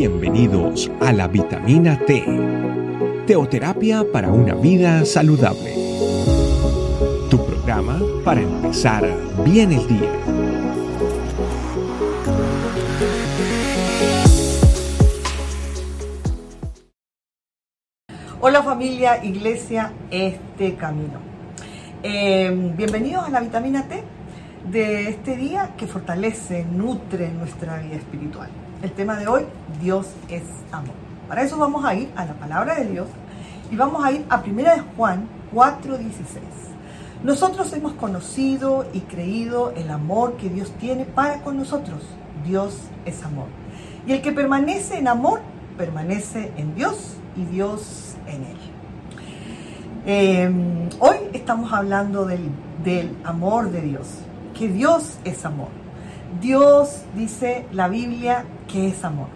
Bienvenidos a la vitamina T, teoterapia para una vida saludable. Tu programa para empezar bien el día. Hola familia, iglesia, este camino. Eh, bienvenidos a la vitamina T de este día que fortalece, nutre nuestra vida espiritual. El tema de hoy, Dios es amor. Para eso vamos a ir a la palabra de Dios y vamos a ir a 1 de Juan 4:16. Nosotros hemos conocido y creído el amor que Dios tiene para con nosotros. Dios es amor. Y el que permanece en amor, permanece en Dios y Dios en él. Eh, hoy estamos hablando del, del amor de Dios, que Dios es amor. Dios dice la Biblia que es amor.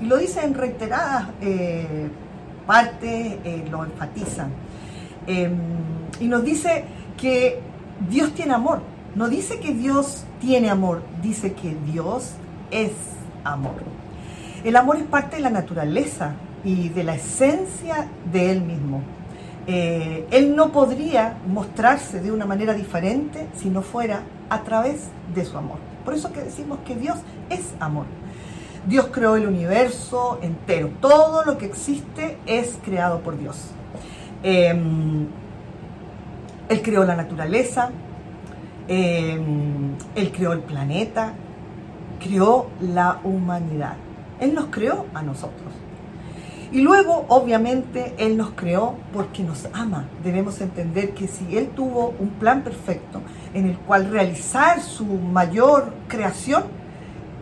Y lo dice en reiteradas eh, partes, eh, lo enfatizan. Eh, y nos dice que Dios tiene amor. No dice que Dios tiene amor, dice que Dios es amor. El amor es parte de la naturaleza y de la esencia de Él mismo. Eh, él no podría mostrarse de una manera diferente si no fuera a través de su amor. Por eso que decimos que Dios es amor. Dios creó el universo entero. Todo lo que existe es creado por Dios. Eh, él creó la naturaleza, eh, Él creó el planeta, creó la humanidad. Él nos creó a nosotros. Y luego, obviamente, Él nos creó porque nos ama. Debemos entender que si Él tuvo un plan perfecto en el cual realizar su mayor creación,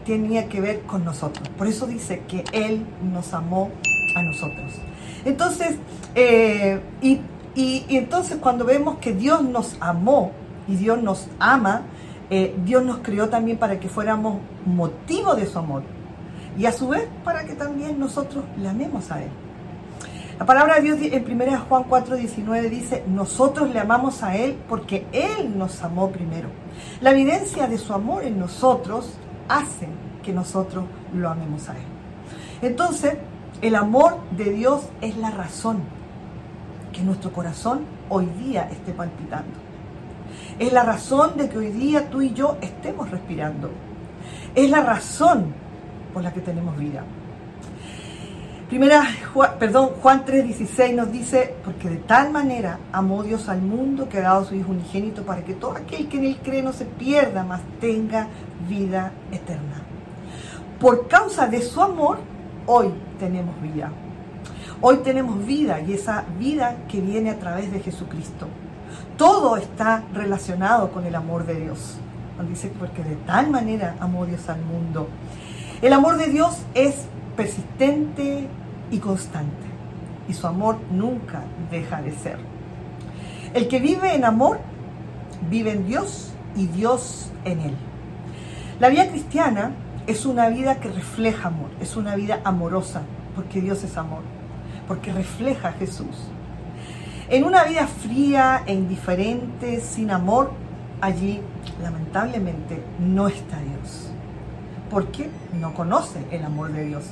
tenía que ver con nosotros. Por eso dice que Él nos amó a nosotros. Entonces, eh, y, entonces cuando vemos que Dios nos amó y Dios nos ama, eh, Dios nos creó también para que fuéramos motivo de su amor y a su vez para que también nosotros le amemos a Él. La palabra de Dios en 1 Juan 4, 19 dice, nosotros le amamos a Él porque Él nos amó primero. La evidencia de su amor en nosotros hace que nosotros lo amemos a Él. Entonces, el amor de Dios es la razón que nuestro corazón hoy día esté palpitando. Es la razón de que hoy día tú y yo estemos respirando. Es la razón por la que tenemos vida. Primera, perdón, Juan 3:16 nos dice, porque de tal manera amó Dios al mundo que ha dado a su Hijo unigénito para que todo aquel que en él cree no se pierda, mas tenga vida eterna. Por causa de su amor, hoy tenemos vida. Hoy tenemos vida y esa vida que viene a través de Jesucristo. Todo está relacionado con el amor de Dios. Nos dice, porque de tal manera amó Dios al mundo. El amor de Dios es persistente y constante y su amor nunca deja de ser. El que vive en amor vive en Dios y Dios en él. La vida cristiana es una vida que refleja amor, es una vida amorosa, porque Dios es amor, porque refleja a Jesús. En una vida fría e indiferente, sin amor, allí lamentablemente no está Dios porque no conoce el amor de Dios.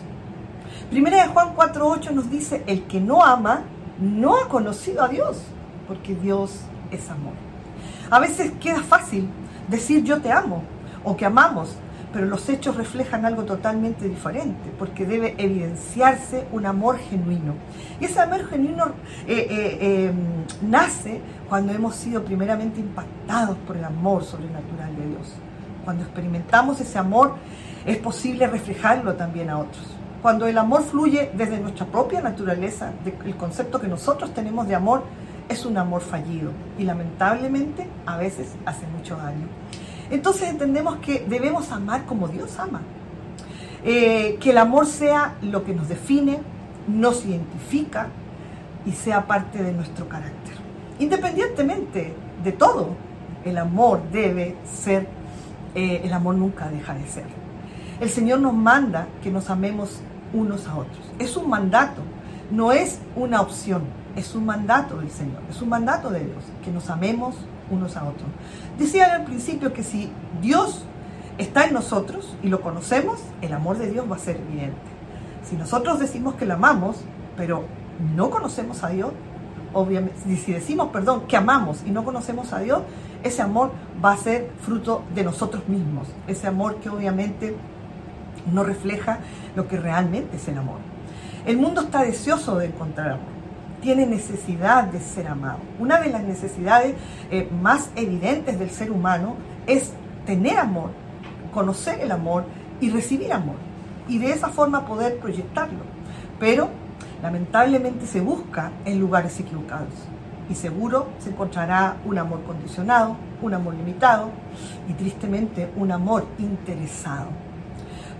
Primera de Juan 4.8 nos dice, el que no ama no ha conocido a Dios, porque Dios es amor. A veces queda fácil decir yo te amo o que amamos, pero los hechos reflejan algo totalmente diferente, porque debe evidenciarse un amor genuino. Y ese amor genuino eh, eh, eh, nace cuando hemos sido primeramente impactados por el amor sobrenatural de Dios. Cuando experimentamos ese amor es posible reflejarlo también a otros. Cuando el amor fluye desde nuestra propia naturaleza, el concepto que nosotros tenemos de amor es un amor fallido y lamentablemente a veces hace mucho daño. Entonces entendemos que debemos amar como Dios ama. Eh, que el amor sea lo que nos define, nos identifica y sea parte de nuestro carácter. Independientemente de todo, el amor debe ser, eh, el amor nunca deja de ser. El Señor nos manda que nos amemos unos a otros. Es un mandato, no es una opción, es un mandato del Señor, es un mandato de Dios, que nos amemos unos a otros. Decía al principio que si Dios está en nosotros y lo conocemos, el amor de Dios va a ser evidente. Si nosotros decimos que lo amamos, pero no conocemos a Dios, obviamente, si decimos, perdón, que amamos y no conocemos a Dios, ese amor va a ser fruto de nosotros mismos. Ese amor que obviamente no refleja lo que realmente es el amor. El mundo está deseoso de encontrar amor tiene necesidad de ser amado. Una de las necesidades eh, más evidentes del ser humano es tener amor, conocer el amor y recibir amor. Y de esa forma poder proyectarlo. Pero lamentablemente se busca en lugares equivocados. Y seguro se encontrará un amor condicionado, un amor limitado y tristemente un amor interesado.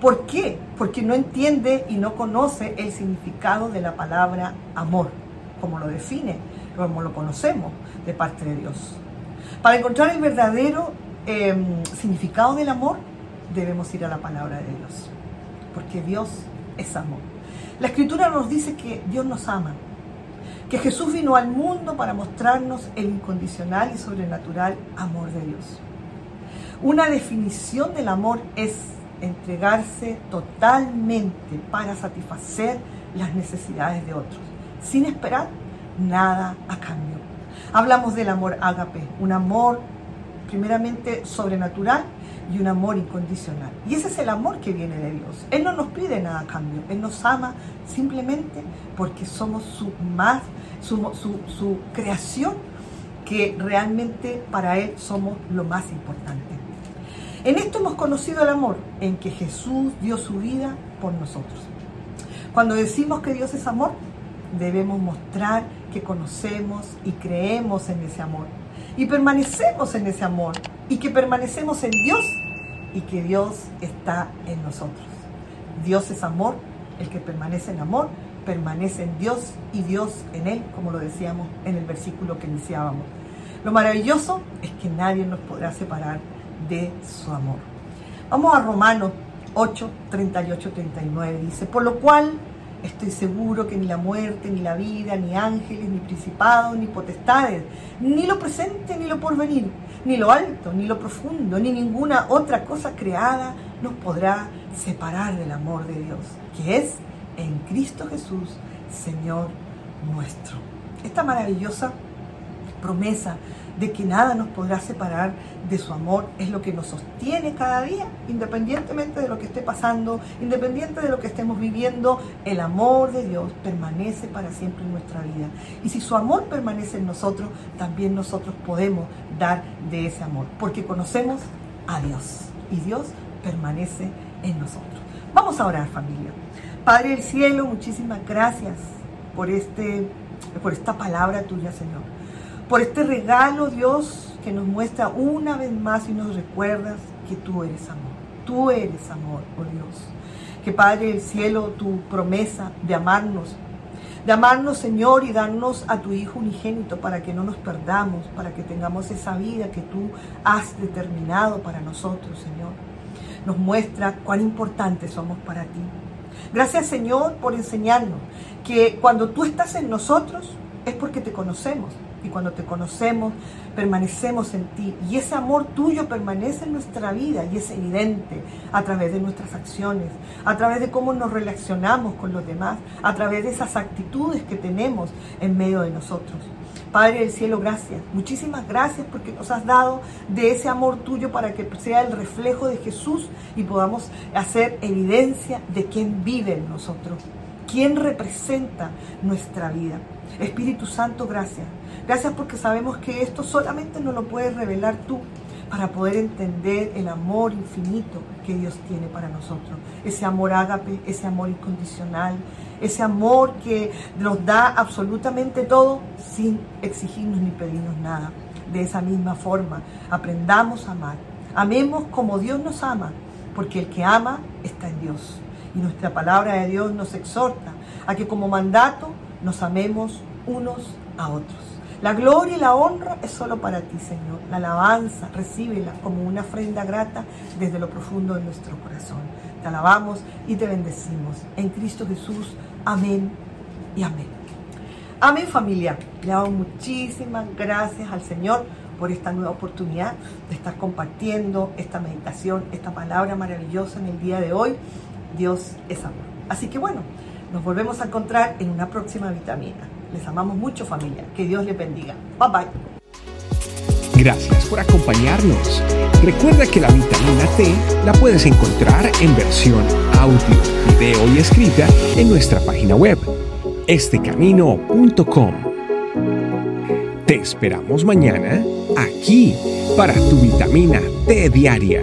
¿Por qué? Porque no entiende y no conoce el significado de la palabra amor como lo define, como lo conocemos de parte de Dios. Para encontrar el verdadero em, significado del amor, debemos ir a la palabra de Dios, porque Dios es amor. La escritura nos dice que Dios nos ama, que Jesús vino al mundo para mostrarnos el incondicional y sobrenatural amor de Dios. Una definición del amor es entregarse totalmente para satisfacer las necesidades de otros sin esperar nada a cambio. Hablamos del amor ágape, un amor primeramente sobrenatural y un amor incondicional. Y ese es el amor que viene de Dios. Él no nos pide nada a cambio, Él nos ama simplemente porque somos su más, su, su creación, que realmente para Él somos lo más importante. En esto hemos conocido el amor, en que Jesús dio su vida por nosotros. Cuando decimos que Dios es amor, debemos mostrar que conocemos y creemos en ese amor. Y permanecemos en ese amor. Y que permanecemos en Dios y que Dios está en nosotros. Dios es amor. El que permanece en amor permanece en Dios y Dios en Él, como lo decíamos en el versículo que iniciábamos. Lo maravilloso es que nadie nos podrá separar de su amor. Vamos a Romanos 8, 38, 39. Dice, por lo cual Estoy seguro que ni la muerte, ni la vida, ni ángeles, ni principados, ni potestades, ni lo presente, ni lo porvenir, ni lo alto, ni lo profundo, ni ninguna otra cosa creada nos podrá separar del amor de Dios, que es en Cristo Jesús, Señor nuestro. Esta maravillosa promesa de que nada nos podrá separar de su amor, es lo que nos sostiene cada día, independientemente de lo que esté pasando, independiente de lo que estemos viviendo, el amor de Dios permanece para siempre en nuestra vida. Y si su amor permanece en nosotros, también nosotros podemos dar de ese amor, porque conocemos a Dios y Dios permanece en nosotros. Vamos a orar familia. Padre del cielo, muchísimas gracias por, este, por esta palabra tuya, Señor por este regalo, Dios, que nos muestra una vez más y nos recuerdas que tú eres amor. Tú eres amor, oh Dios. Que Padre del cielo, tu promesa de amarnos, de amarnos, Señor, y darnos a tu Hijo unigénito para que no nos perdamos, para que tengamos esa vida que tú has determinado para nosotros, Señor. Nos muestra cuán importantes somos para ti. Gracias, Señor, por enseñarnos que cuando tú estás en nosotros es porque te conocemos y cuando te conocemos, permanecemos en ti. Y ese amor tuyo permanece en nuestra vida y es evidente a través de nuestras acciones, a través de cómo nos relacionamos con los demás, a través de esas actitudes que tenemos en medio de nosotros. Padre del cielo, gracias. Muchísimas gracias porque nos has dado de ese amor tuyo para que sea el reflejo de Jesús y podamos hacer evidencia de quién vive en nosotros, quién representa nuestra vida. Espíritu Santo, gracias Gracias porque sabemos que esto solamente nos lo puedes revelar tú para poder entender el amor infinito que Dios tiene para nosotros. Ese amor ágape, ese amor incondicional, ese amor que nos da absolutamente todo sin exigirnos ni pedirnos nada. De esa misma forma, aprendamos a amar. Amemos como Dios nos ama, porque el que ama está en Dios. Y nuestra palabra de Dios nos exhorta a que como mandato nos amemos unos a otros. La gloria y la honra es solo para ti, Señor. La alabanza, recíbela como una ofrenda grata desde lo profundo de nuestro corazón. Te alabamos y te bendecimos. En Cristo Jesús. Amén y amén. Amén familia. Le damos muchísimas gracias al Señor por esta nueva oportunidad de estar compartiendo esta meditación, esta palabra maravillosa en el día de hoy. Dios es amor. Así que bueno, nos volvemos a encontrar en una próxima vitamina. Les amamos mucho familia. Que Dios les bendiga. Bye bye. Gracias por acompañarnos. Recuerda que la vitamina T la puedes encontrar en versión audio, video y escrita en nuestra página web, estecamino.com. Te esperamos mañana aquí para tu vitamina T diaria.